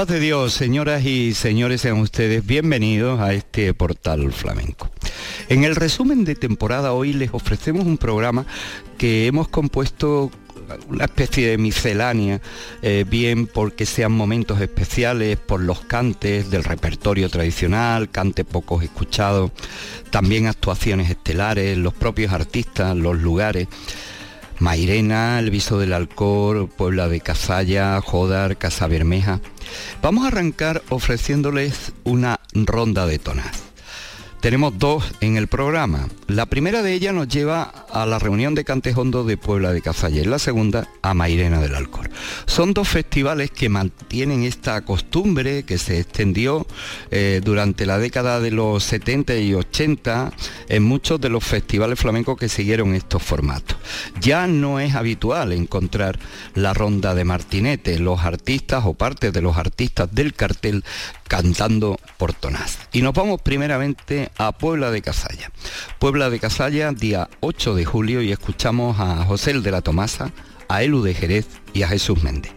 paz de Dios, señoras y señores, sean ustedes bienvenidos a este portal flamenco. En el resumen de temporada hoy les ofrecemos un programa que hemos compuesto una especie de miscelánea, eh, bien porque sean momentos especiales por los cantes del repertorio tradicional, cante pocos escuchados, también actuaciones estelares, los propios artistas, los lugares. Mairena, El Viso del Alcor, Puebla de Cazalla, Jodar, Casa Bermeja. Vamos a arrancar ofreciéndoles una ronda de tonas. Tenemos dos en el programa. La primera de ellas nos lleva a la reunión de Cantejondo de Puebla de Cazalla y la segunda a Mairena del Alcor. Son dos festivales que mantienen esta costumbre que se extendió eh, durante la década de los 70 y 80 en muchos de los festivales flamencos que siguieron estos formatos. Ya no es habitual encontrar la ronda de martinete, los artistas o parte de los artistas del cartel cantando por Tonás. Y nos vamos primeramente a Puebla de Casalla. Puebla de Casalla, día 8 de julio, y escuchamos a José de la Tomasa, a Elu de Jerez y a Jesús Méndez.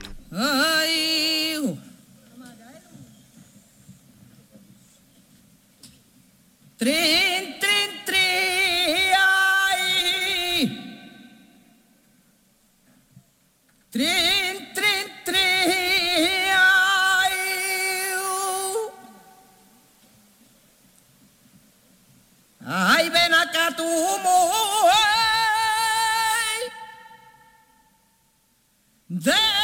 El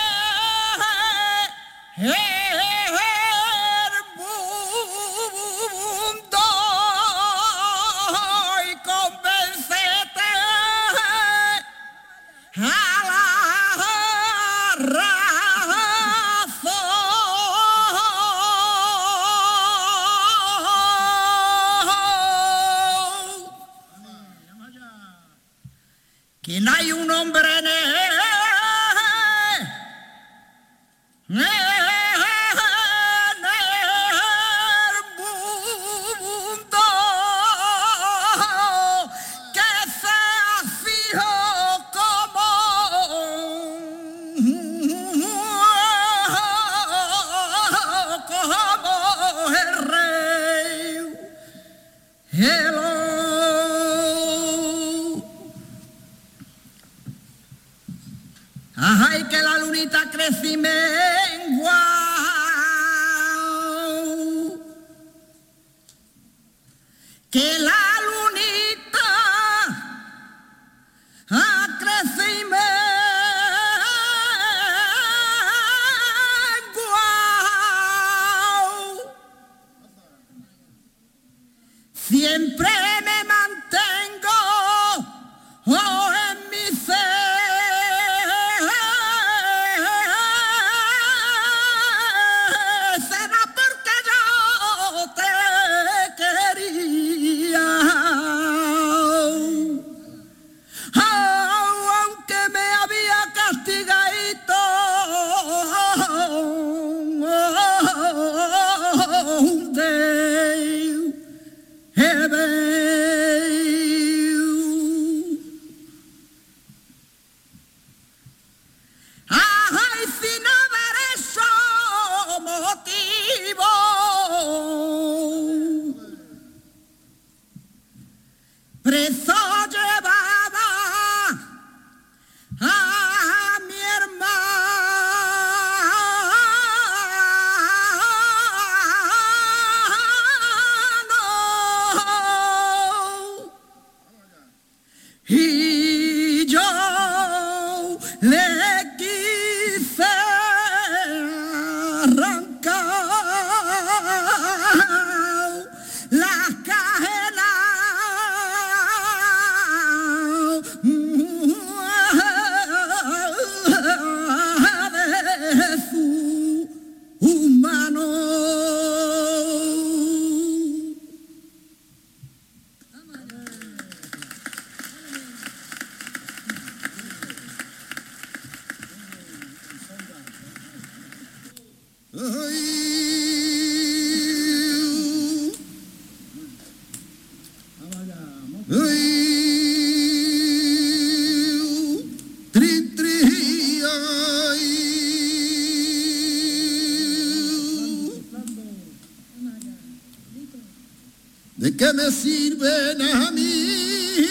me sirven a mí.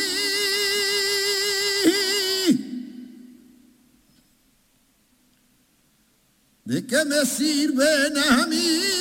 ¿De qué me sirven a mí?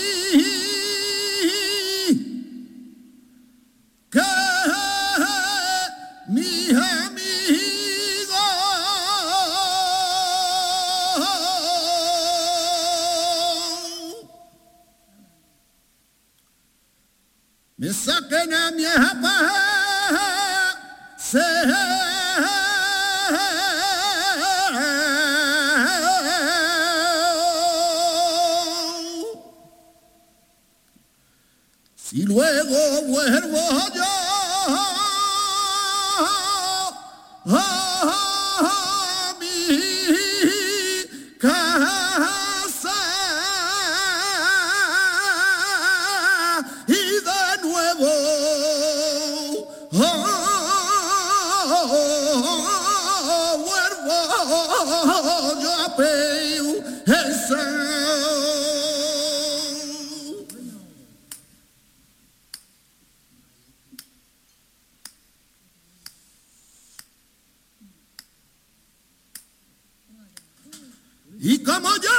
Y como yo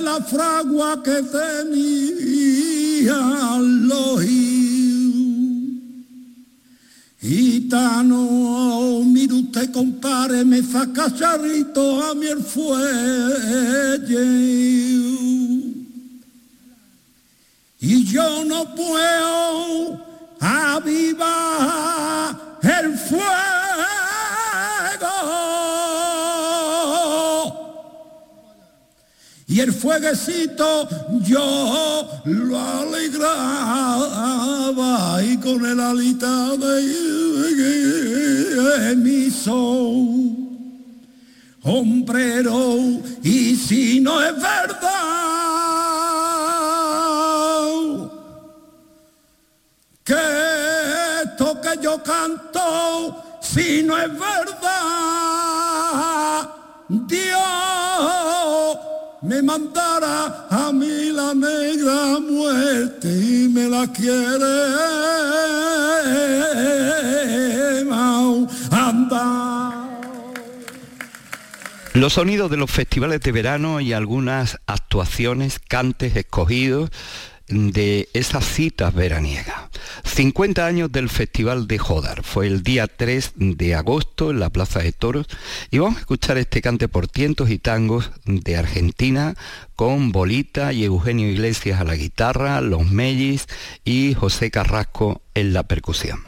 la fragua que tenía los Gitano, mire usted, compare, me saca charrito a mi el fuelle. Y yo no puedo avivar el fuego. El fueguecito yo lo alegraba y con el alita de mi sol. Hombrero y si no es verdad que esto que yo canto si no es verdad Dios a mí la negra muerte y me la quiere. Los sonidos de los festivales de verano y algunas actuaciones, cantes escogidos de esas citas veraniegas. 50 años del Festival de Jodar. Fue el día 3 de agosto en la Plaza de Toros y vamos a escuchar este cante por tientos y tangos de Argentina con Bolita y Eugenio Iglesias a la guitarra, Los Mellis y José Carrasco en la percusión.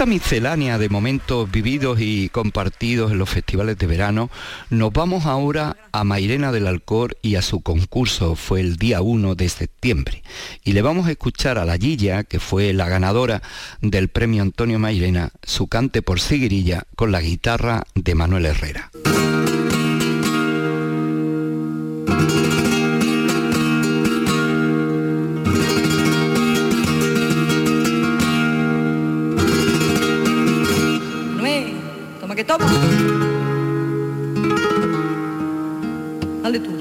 Esta miscelánea de momentos vividos y compartidos en los festivales de verano, nos vamos ahora a Mairena del Alcor y a su concurso, fue el día 1 de septiembre. Y le vamos a escuchar a la Gilla, que fue la ganadora del premio Antonio Mairena, su cante por Siguirilla con la guitarra de Manuel Herrera. Que toma. Dale tú.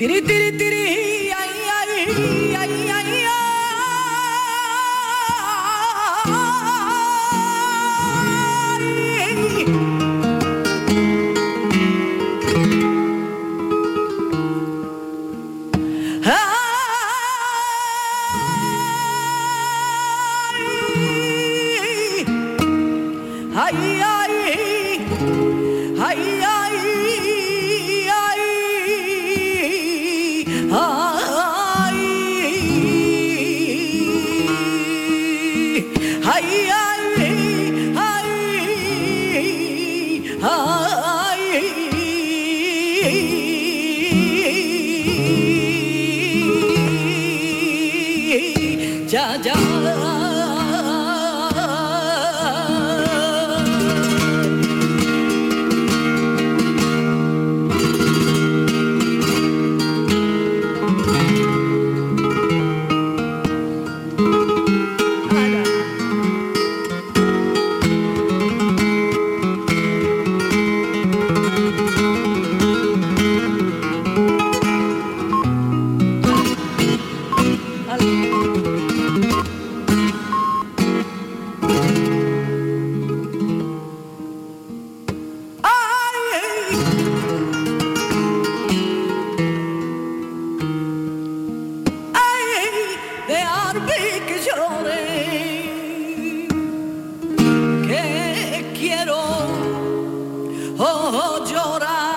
La hermana, mi hermana.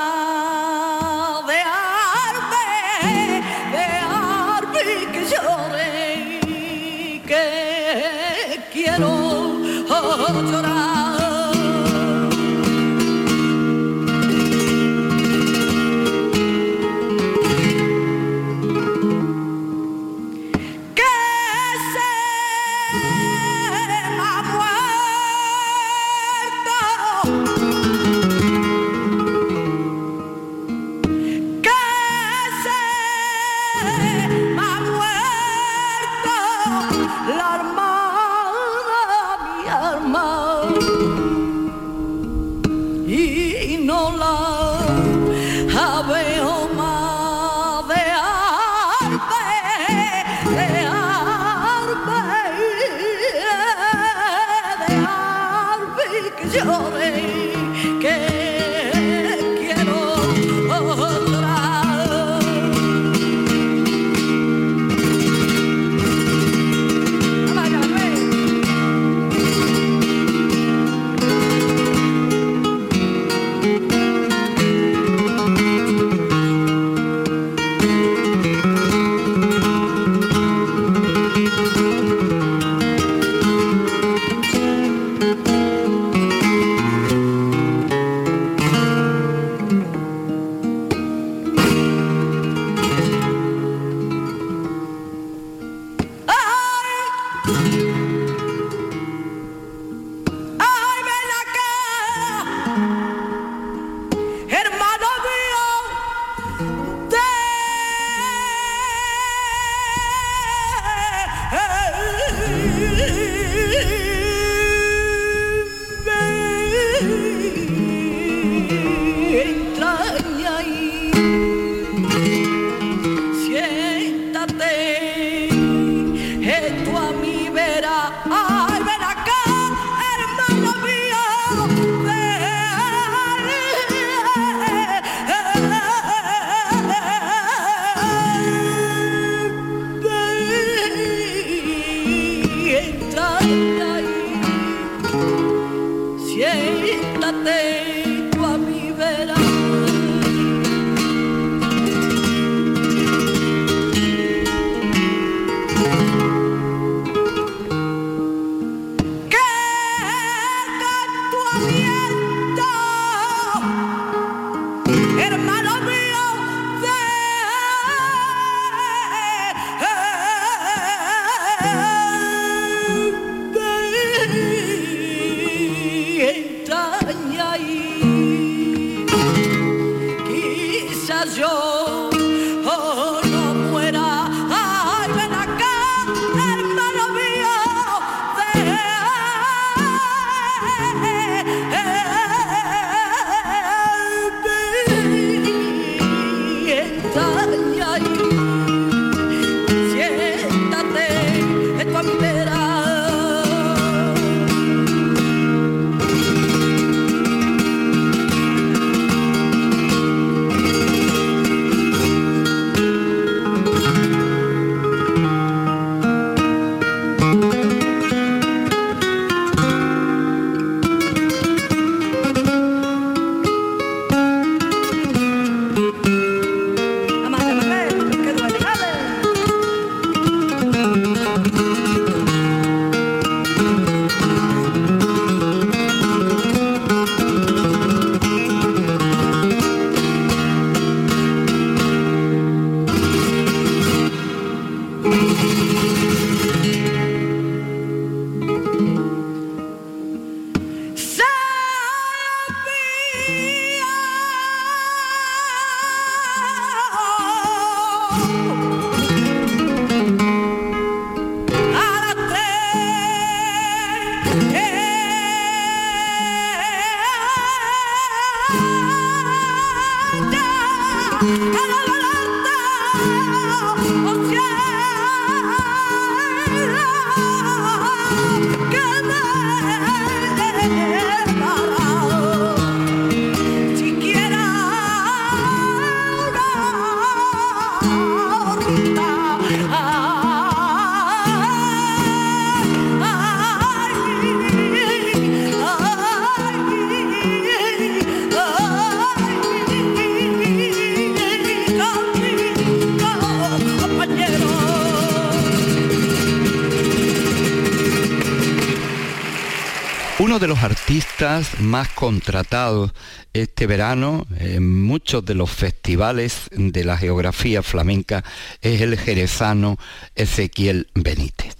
Más contratados este verano en muchos de los festivales de la geografía flamenca es el jerezano Ezequiel Benítez.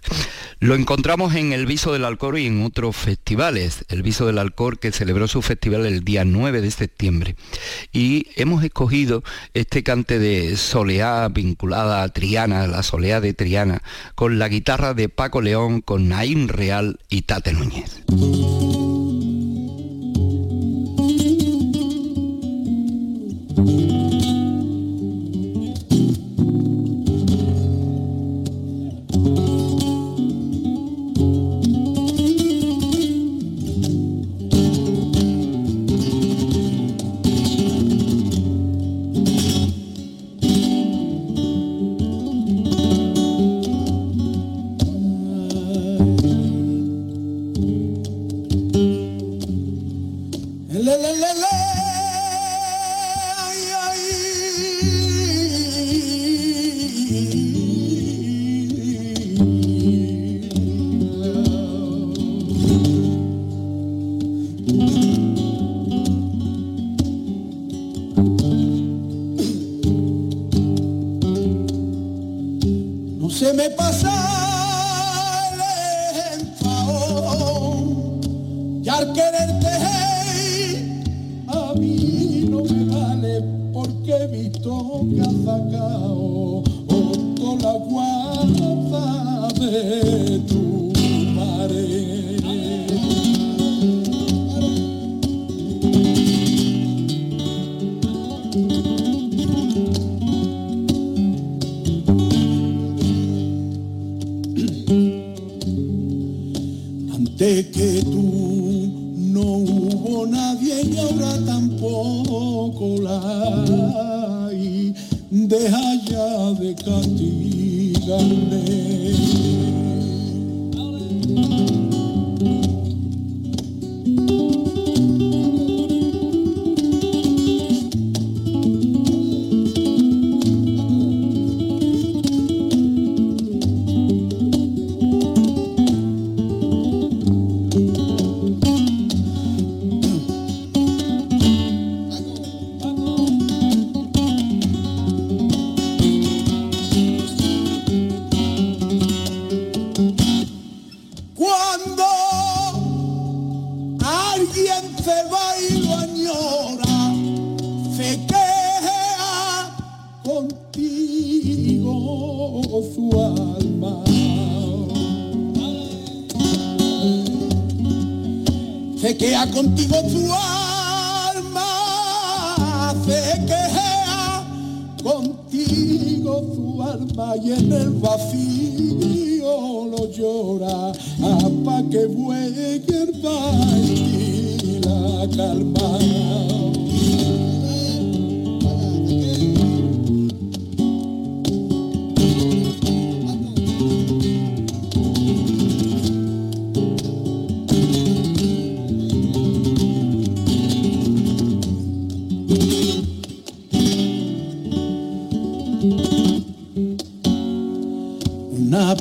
Lo encontramos en el Viso del Alcor y en otros festivales. El Viso del Alcor que celebró su festival el día 9 de septiembre. Y hemos escogido este cante de soleá vinculada a Triana, la soleá de Triana, con la guitarra de Paco León, con Naín Real y Tate Núñez.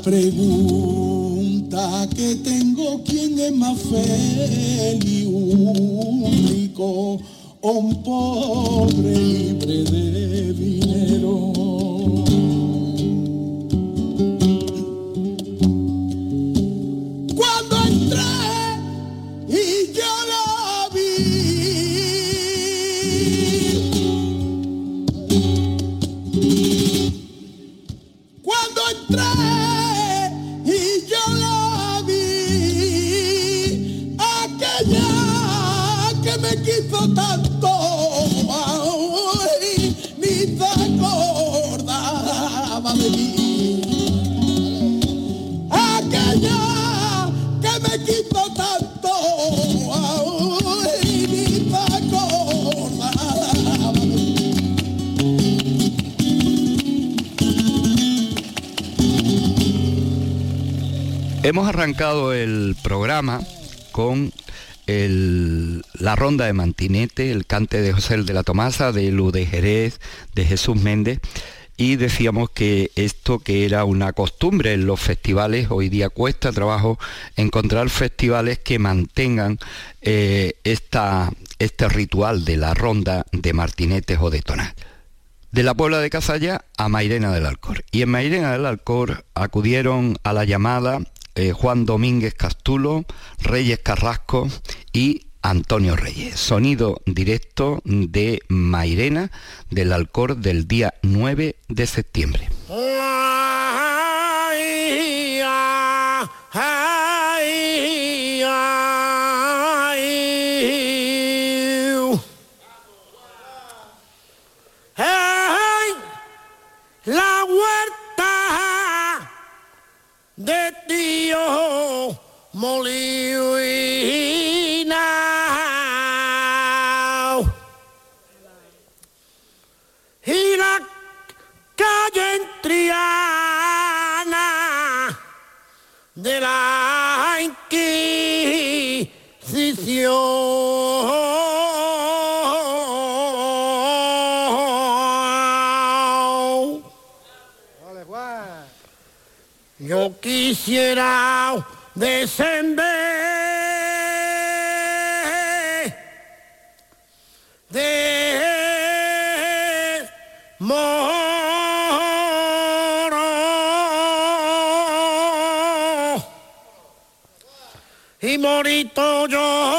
Pregunta que tengo, ¿quién es más feliz? Único un pobre arrancado el programa con la ronda de Mantinete, el cante de José de la Tomasa, de Lu de Jerez, de Jesús Méndez. y decíamos que esto que era una costumbre en los festivales, hoy día cuesta trabajo encontrar festivales que mantengan eh, este ritual de la ronda de martinetes o de tonal. De la Puebla de Cazalla a Mairena del Alcor. Y en Mairena del Alcor acudieron a la llamada eh, Juan Domínguez Castulo, Reyes Carrasco y Antonio Reyes. Sonido directo de Mairena del Alcor del día 9 de septiembre. Dios Molly. Quisiera descender de moro y morito yo.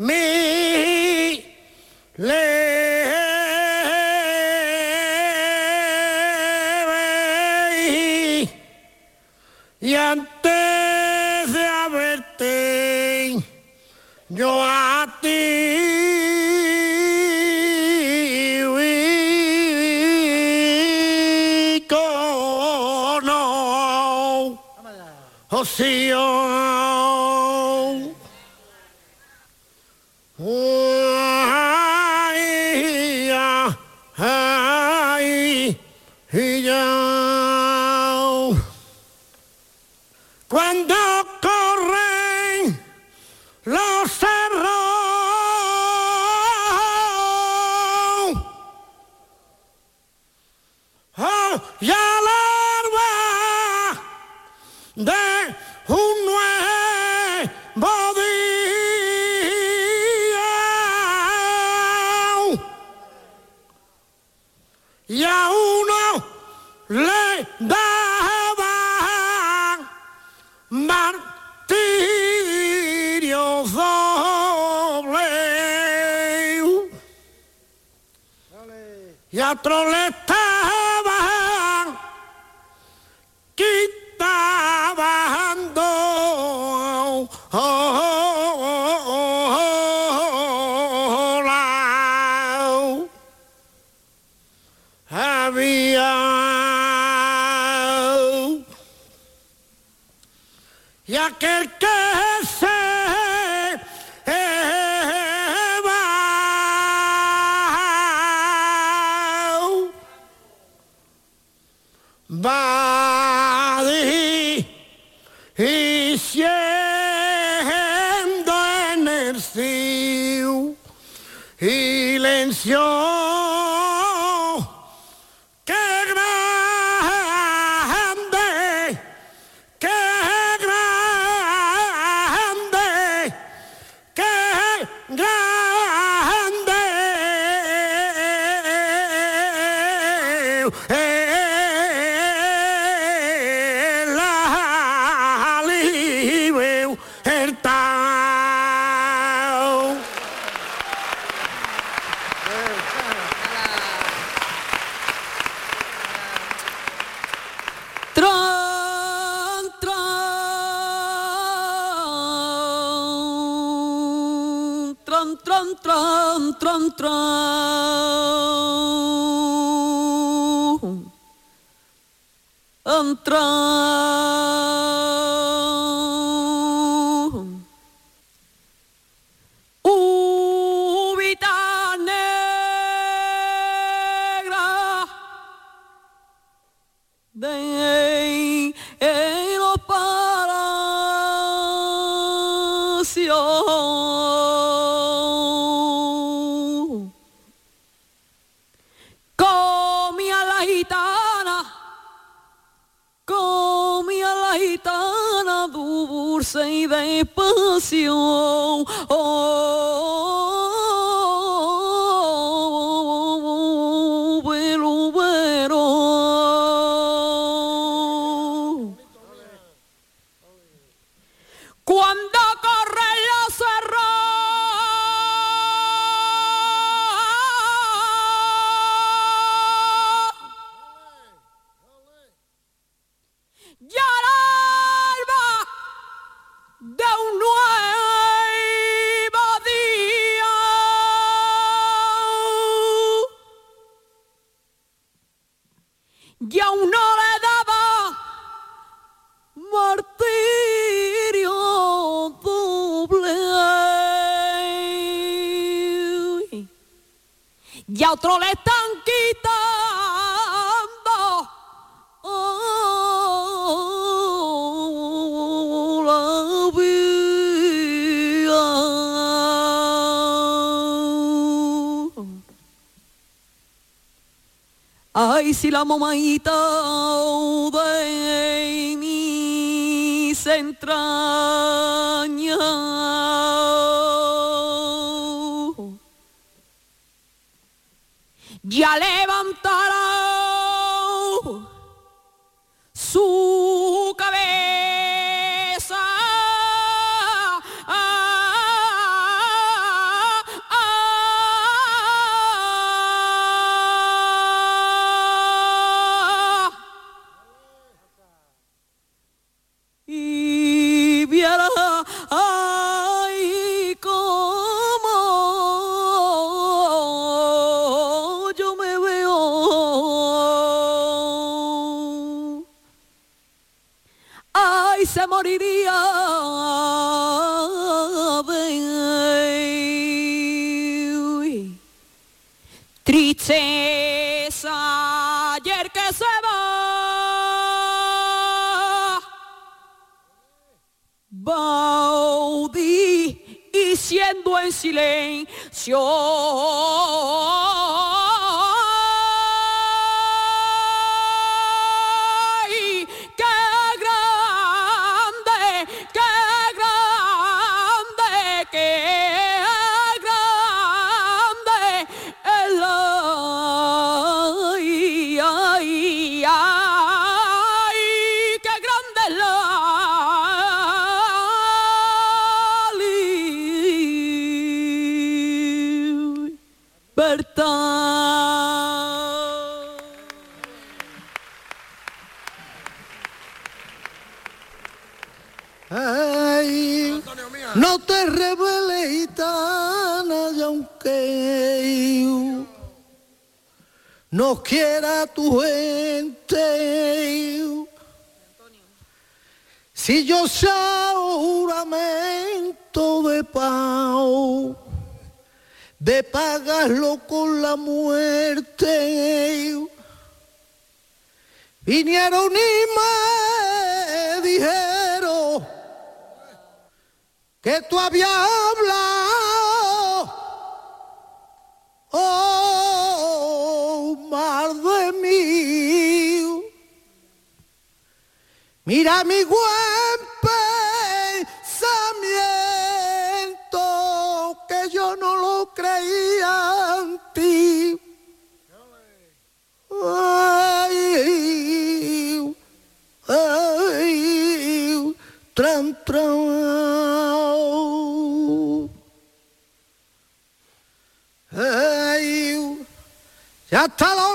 Me oh, oh. oh. La mamaita de mis entrañas se moriría. Tristeza ayer que se va. Baudí y siendo en silencio. Quiera tu gente, si yo sea juramento de pau, de pagarlo con la muerte, vinieron y me dijeron que tú habías hablado, Mira mi buen pensamiento, que yo no lo creía en ti. Ay, ay, tran. Ay, ya está la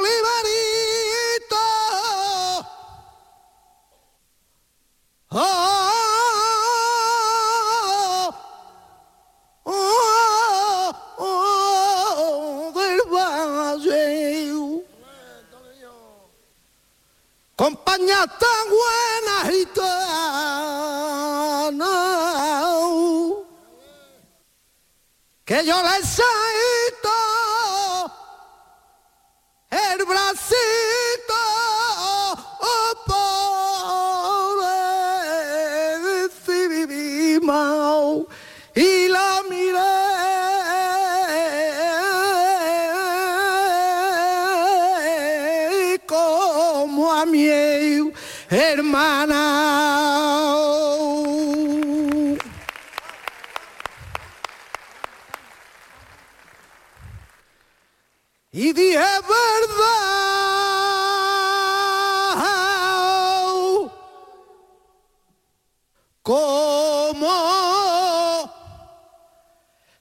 compañía tan buena gitana que yo les saito el bracito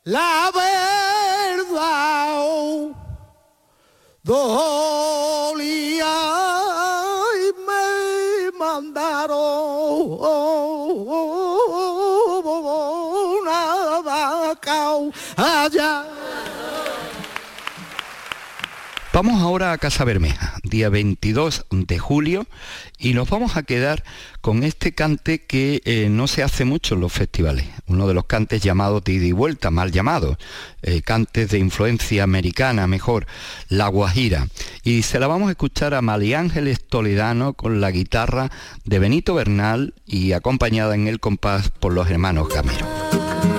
la verdad dolía y me mandaron una vaca allá. Vamos ahora a Casa Bermeja, día 22 de julio, y nos vamos a quedar con este cante que eh, no se hace mucho en los festivales, uno de los cantes llamados de ida y vuelta, mal llamados, eh, cantes de influencia americana, mejor, La Guajira. Y se la vamos a escuchar a Mali Ángeles Toledano con la guitarra de Benito Bernal y acompañada en el compás por los hermanos Gamero.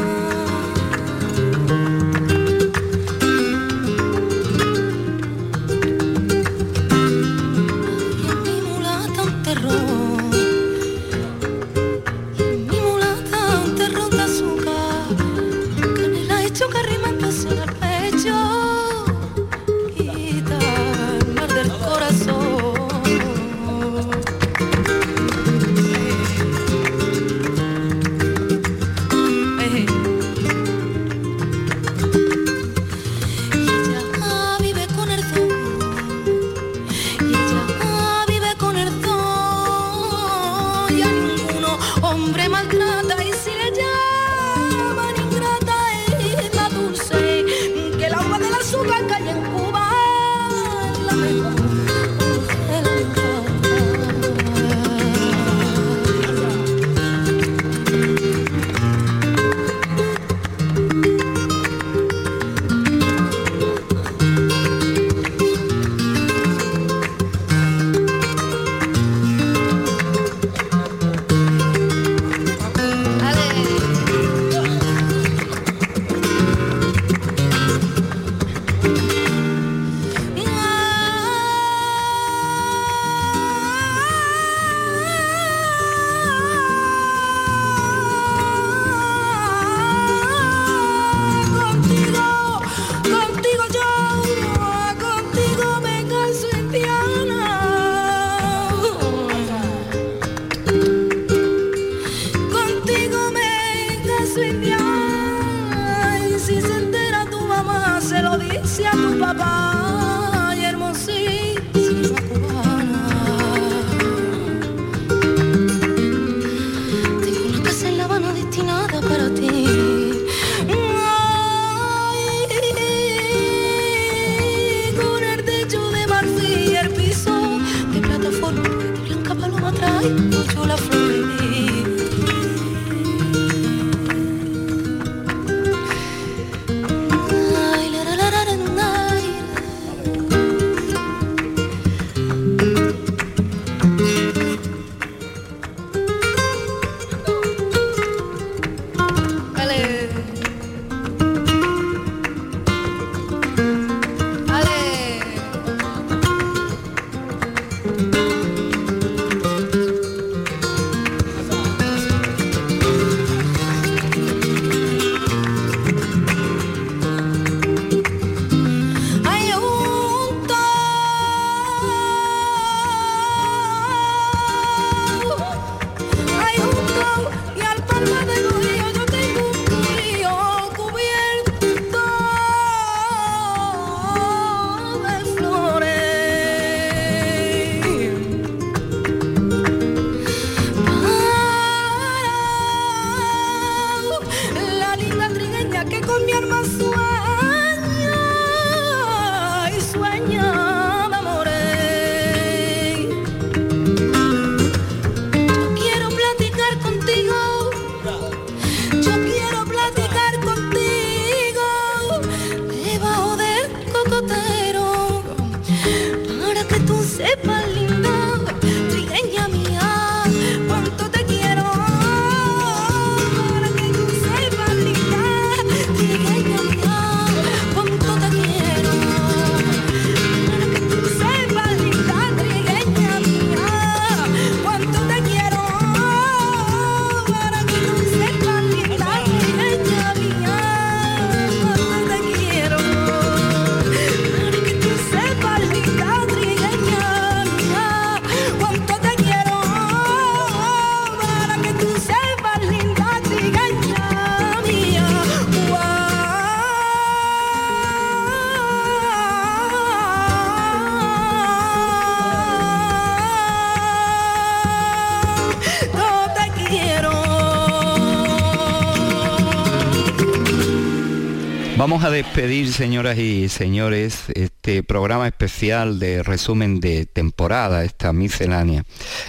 Vamos a despedir, señoras y señores, este programa especial de resumen de temporada, esta miscelánea,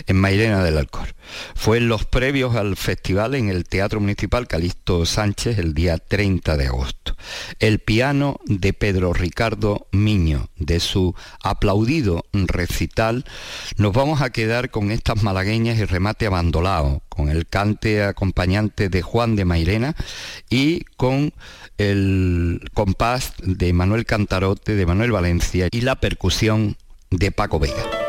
en Mairena del Alcor. Fue en los previos al festival en el Teatro Municipal Calixto Sánchez el día 30 de agosto. El piano de Pedro Ricardo Miño, de su aplaudido recital, nos vamos a quedar con estas malagueñas y remate abandolado, con el cante acompañante de Juan de Mairena y con el compás de Manuel Cantarote, de Manuel Valencia y la percusión de Paco Vega.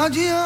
Ya, ya.